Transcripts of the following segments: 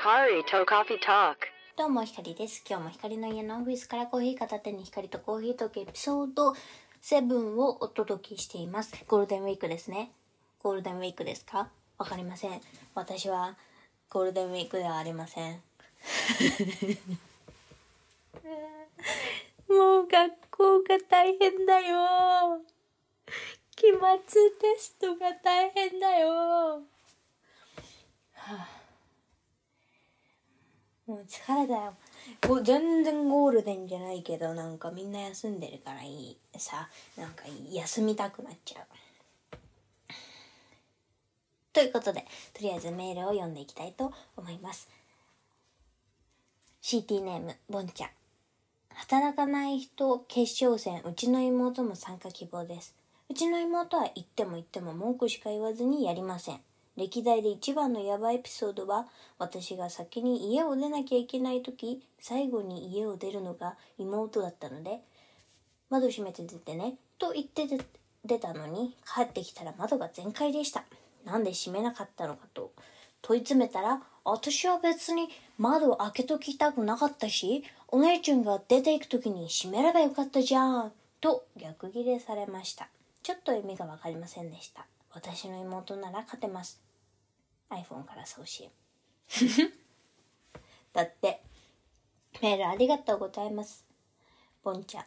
Hikari to Coffee Talk. どうも、ひかりです。今日もひかりの家のオフィスからコーヒー片手にひかりとコーヒートークエピソード7をお届けしています。ゴールデンウィークですね。ゴールデンウィークですか？わかりません。私はゴールデンウィークではありません。もう学校が大変だよ。期末テストが大変だよ。はあもう疲れたよ。こう全然ゴールデンじゃないけど、なんかみんな休んでるからいい。さ、なんか休みたくなっちゃう。ということで、とりあえずメールを読んでいきたいと思います。CT ネーム、ボンちゃん。働かない人決勝戦、うちの妹も参加希望です。うちの妹は言っても言っても文句しか言わずにやりません。歴代で一番のヤバいエピソードは、私が先に家を出なきゃいけない時、最後に家を出るのが妹だったので、窓閉めて出てね、と言って出たのに、帰ってきたら窓が全開でした。なんで閉めなかったのかと問い詰めたら、私は別に窓を開けときたくなかったし、お姉ちゃんが出て行く時に閉めればよかったじゃん、と逆ギレされました。ちょっと意味がわかりませんでした。私の妹なら勝てます。iPhone から送信。だって、メールありがとうございます。ボンちゃん。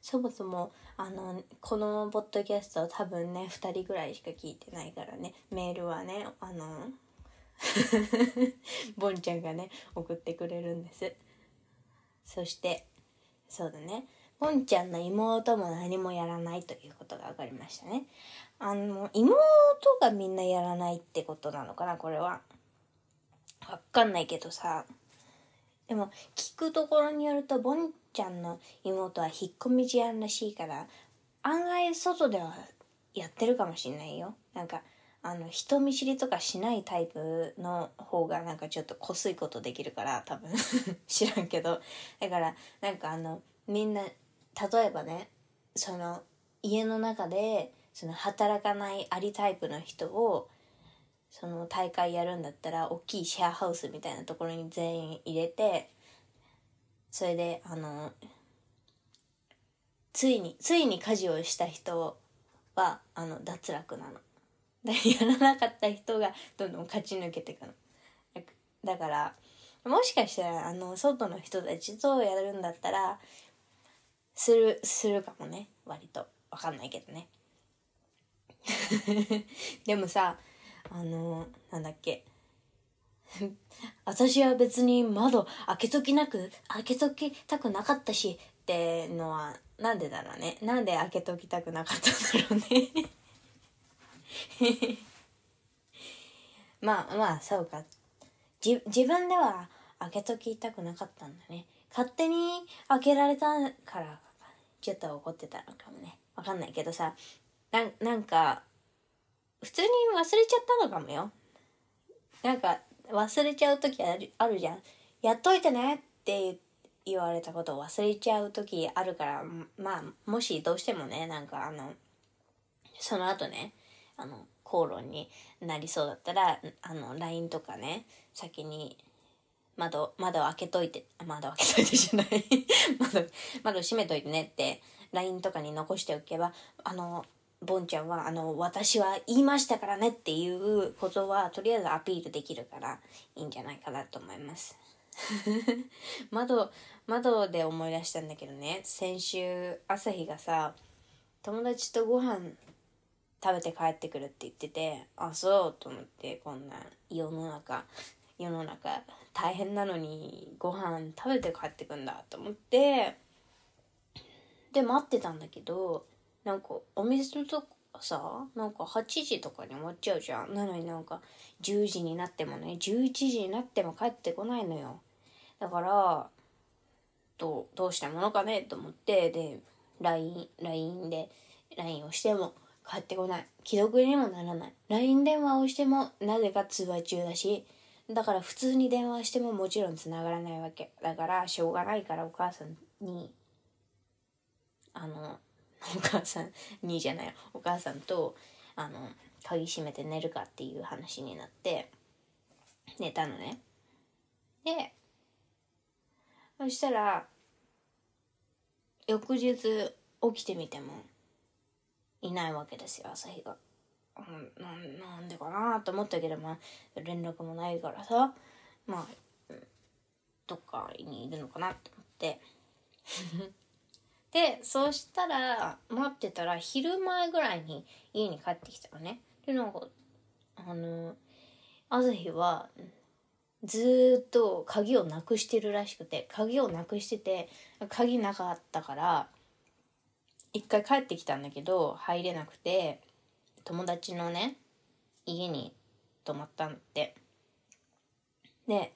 そもそも、あの、このポッドキャスト多分ね、2人ぐらいしか聞いてないからね、メールはね、あの、ボンちゃんがね、送ってくれるんです。そして、そうだね。ボンちゃんの妹も何もやらないということが分かりましたね。あの、妹がみんなやらないってことなのかな、これは。わかんないけどさ。でも、聞くところによると、ボンちゃんの妹は引っ込み思案らしいから、案外外ではやってるかもしんないよ。なんか、あの、人見知りとかしないタイプの方がなんかちょっとこすいことできるから、多分。知らんけど。だから、なんかあの、みんな、例えばね、その、家の中で、その働かないアリタイプの人をその大会やるんだったら大きいシェアハウスみたいなところに全員入れてそれであのついについに家事をした人はあの脱落なの。だやらなかった人がどんどん勝ち抜けていくの。だだからもしかしたらあの外の人たちとやるんだったらするするかもね。割と。わかんないけどね。でもさあのなんだっけ。私は別に窓開けときなく開けときたくなかったしってのはなんでだろうね。なんで開けときたくなかったんだろうね。まあまあそうか。じ自分では開けときたくなかったんだね。勝手に開けられたからちょっと怒ってたのかもね。わかんないけどさななんか普通に忘れちゃったのかもよ。なんか忘れちゃう時あるあるじゃん。やっといてねって言われたことを忘れちゃう時あるからまあもしどうしてもねなんかあのその後ねあの口論になりそうだったらあの LINE とかね先に窓窓開けといて窓開けといて じゃない。窓窓閉めといてねって LINE とかに残しておけばあのボンちゃんはあの私は言いましたからねっていうことはとりあえずアピールできるからいいんじゃないかなと思います。窓窓で思い出したんだけどね。先週朝日がさ友達とご飯食べて帰ってくるって言っててあそうと思ってこんな世の中。世の中大変なのにご飯食べて帰ってくんだと思ってで待ってたんだけどなんかお店のとかさなんか8時とかに終わっちゃうじゃん。なのになんか10時になってもね11時になっても帰ってこないのよ。だからどどうしたものかねと思ってで LINE, LINE で LINE をしても帰ってこない。既読にもならない。LINE 電話をしてもなぜか通話中だしだから普通に電話してももちろん繋がらないわけ。だからしょうがないからお母さんにあのお母さんにじゃないお母さんとあの鍵閉めて寝るかっていう話になって寝たのね。でそしたら翌日起きてみてもいないわけですよ朝日が。うんななんでかなと思ったけどまあ連絡もないからさまあどっかにいるのかなと思って。でそうしたら待ってたら昼前ぐらいに家に帰ってきたのね。でなんかあの朝日はずっと鍵をなくしてるらしくて鍵をなくしてて鍵なかったから一回帰ってきたんだけど入れなくて。友達のね家に泊まったんってで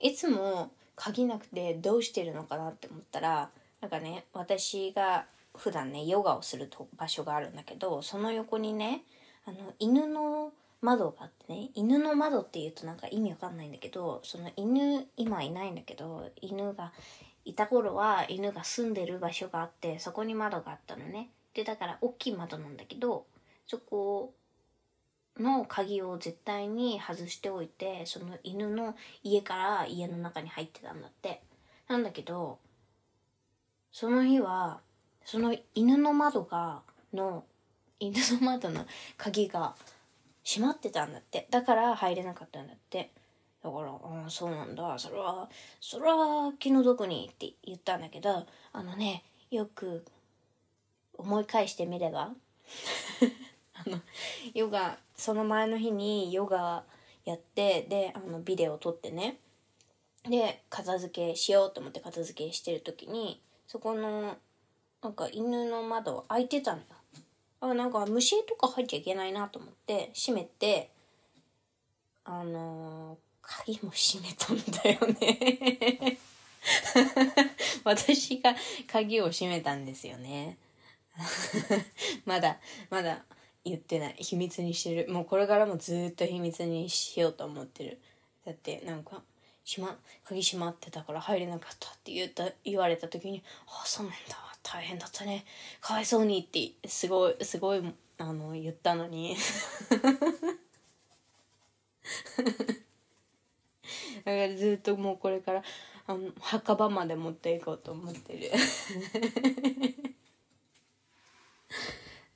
いつも鍵なくてどうしてるのかなって思ったらなんかね私が普段ねヨガをすると場所があるんだけどその横にねあの犬の窓があってね犬の窓っていうとなんか意味わかんないんだけどその犬今いないんだけど犬がいた頃は犬が住んでる場所があってそこに窓があったのね。でだから大きい窓なんだけどそこの鍵を絶対に外しておいてその犬の家から家の中に入ってたんだって。なんだけどその日はその犬の窓がの犬の窓の鍵が閉まってたんだって。だから入れなかったんだって。だから「ああそうなんだ。それはそれは気の毒に」って言ったんだけどあのねよく思い返してみればの ヨガその前の日にヨガやってであのビデオ撮ってね。で片付けしようと思って片付けしてる時にそこのなんか犬の窓開いてたのよ。あなんか虫とか入っちゃいけないなと思って閉めてあのー、鍵も閉めたんだよね。私が鍵を閉めたんですよね。まだまだ言ってない。秘密にしてる。もうこれからもずっと秘密にしようと思ってる。だってなんか閉ま鍵閉まってたから入れなかったって言った言われた時に「ああそうなんだ。大変だったね。かわいそうに」ってすごいすごいあの言ったのに。だからずっともうこれからあの墓場まで持っていこうと思ってる。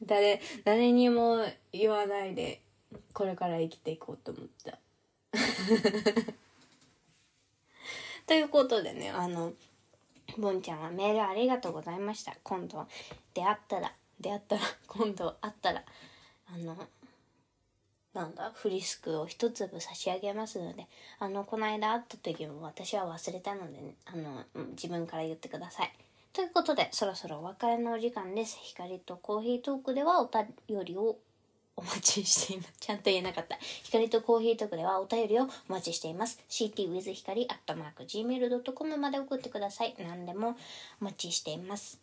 誰誰にも言わないでこれから生きていこうと思った。ということでねあのボンちゃんはメールありがとうございました。今度出会ったら出会ったら今度会ったらあのなんだフリスクを一粒差し上げますのであのこの間会った時も私は忘れたので、ね、あの自分から言ってください。ということでそろそろお別れのお時間です光とコーヒートークではお便りをお待ちしています。ちゃんと言えなかった。光とコーヒートークではお便りをお待ちしています。ctwith 光 gmail.com まで送ってください。何でもお待ちしています。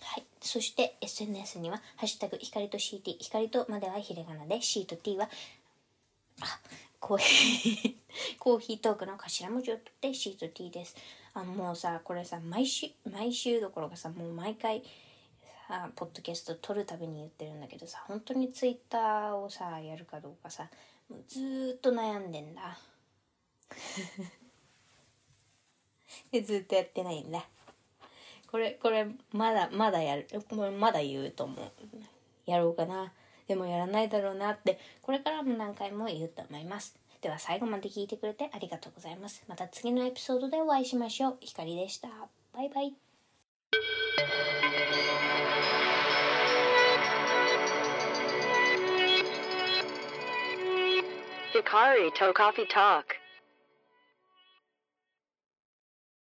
はい。そして SNS には、ハッシュタグ、光と CT、光とまではひらがなで、C と T は、あ、コーヒー コーヒートークの頭文字を取って C と T です。あもうさ、これさ、毎週、毎週どころかさ、もう毎回、さポッドキャスト撮るたびに言ってるんだけどさ本当にツイッターをさやるかどうかさもうずっと悩んでんだ。でずっとやってないんだ。これこれまだまだやるこれまだ言うと思う。やろうかな。でもやらないだろうなってこれからも何回も言うと思います。では最後まで聞いてくれてありがとうございます。また次のエピソードでお会いしましょう。ひかりでした。バイバイ。Hikari To Coffee Talk.